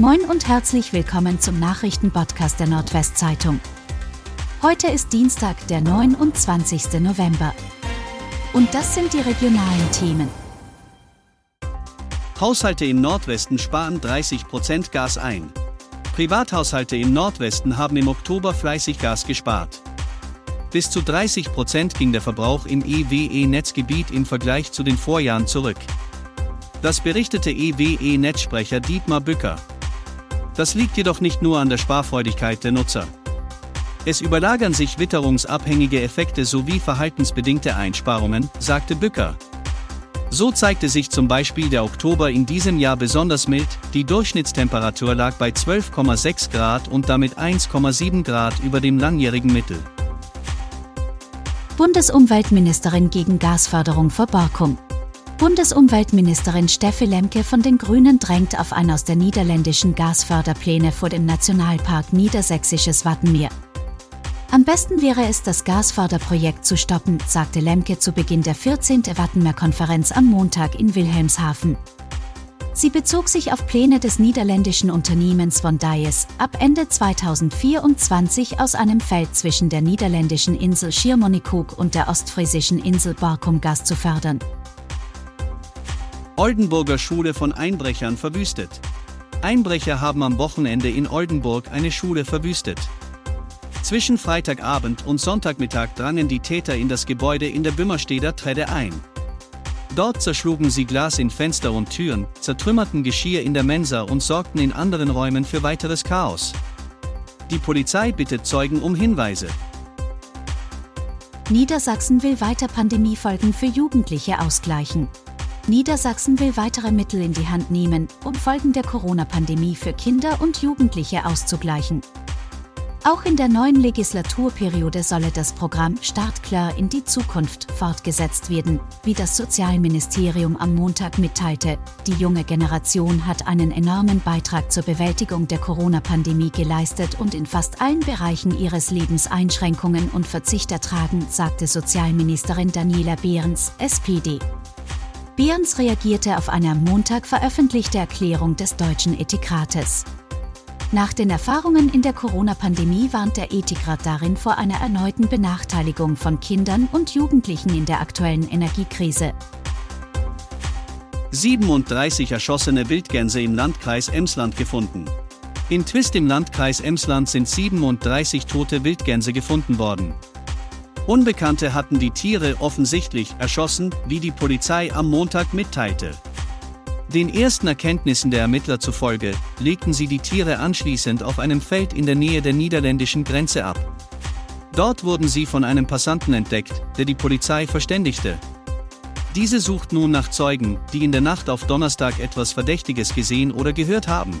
Moin und herzlich willkommen zum Nachrichtenpodcast der Nordwestzeitung. Heute ist Dienstag, der 29. November. Und das sind die regionalen Themen. Haushalte im Nordwesten sparen 30% Gas ein. Privathaushalte im Nordwesten haben im Oktober fleißig Gas gespart. Bis zu 30% ging der Verbrauch im EWE-Netzgebiet im Vergleich zu den Vorjahren zurück. Das berichtete EWE-Netzsprecher Dietmar Bücker. Das liegt jedoch nicht nur an der Sparfreudigkeit der Nutzer. Es überlagern sich witterungsabhängige Effekte sowie verhaltensbedingte Einsparungen, sagte Bücker. So zeigte sich zum Beispiel der Oktober in diesem Jahr besonders mild, die Durchschnittstemperatur lag bei 12,6 Grad und damit 1,7 Grad über dem langjährigen Mittel. Bundesumweltministerin gegen Gasförderung vor Borkum. Bundesumweltministerin Steffi Lemke von den Grünen drängt auf ein aus der niederländischen Gasförderpläne vor dem Nationalpark Niedersächsisches Wattenmeer. Am besten wäre es, das Gasförderprojekt zu stoppen, sagte Lemke zu Beginn der 14. Wattenmeer-Konferenz am Montag in Wilhelmshaven. Sie bezog sich auf Pläne des niederländischen Unternehmens von Dias, ab Ende 2024 aus einem Feld zwischen der niederländischen Insel Schiermonnikoog und der ostfriesischen Insel Borkum Gas zu fördern. Oldenburger Schule von Einbrechern verwüstet. Einbrecher haben am Wochenende in Oldenburg eine Schule verwüstet. Zwischen Freitagabend und Sonntagmittag drangen die Täter in das Gebäude in der Bümmersteder Tredde ein. Dort zerschlugen sie Glas in Fenster und Türen, zertrümmerten Geschirr in der Mensa und sorgten in anderen Räumen für weiteres Chaos. Die Polizei bittet Zeugen um Hinweise. Niedersachsen will weiter Pandemiefolgen für Jugendliche ausgleichen. Niedersachsen will weitere Mittel in die Hand nehmen, um Folgen der Corona-Pandemie für Kinder und Jugendliche auszugleichen. Auch in der neuen Legislaturperiode solle das Programm Startklar in die Zukunft fortgesetzt werden, wie das Sozialministerium am Montag mitteilte. Die junge Generation hat einen enormen Beitrag zur Bewältigung der Corona-Pandemie geleistet und in fast allen Bereichen ihres Lebens Einschränkungen und Verzicht ertragen, sagte Sozialministerin Daniela Behrens, SPD. Behrens reagierte auf eine am Montag veröffentlichte Erklärung des Deutschen Ethikrates. Nach den Erfahrungen in der Corona-Pandemie warnt der Ethikrat darin vor einer erneuten Benachteiligung von Kindern und Jugendlichen in der aktuellen Energiekrise. 37 erschossene Wildgänse im Landkreis Emsland gefunden. In Twist im Landkreis Emsland sind 37 tote Wildgänse gefunden worden. Unbekannte hatten die Tiere offensichtlich erschossen, wie die Polizei am Montag mitteilte. Den ersten Erkenntnissen der Ermittler zufolge legten sie die Tiere anschließend auf einem Feld in der Nähe der niederländischen Grenze ab. Dort wurden sie von einem Passanten entdeckt, der die Polizei verständigte. Diese sucht nun nach Zeugen, die in der Nacht auf Donnerstag etwas Verdächtiges gesehen oder gehört haben.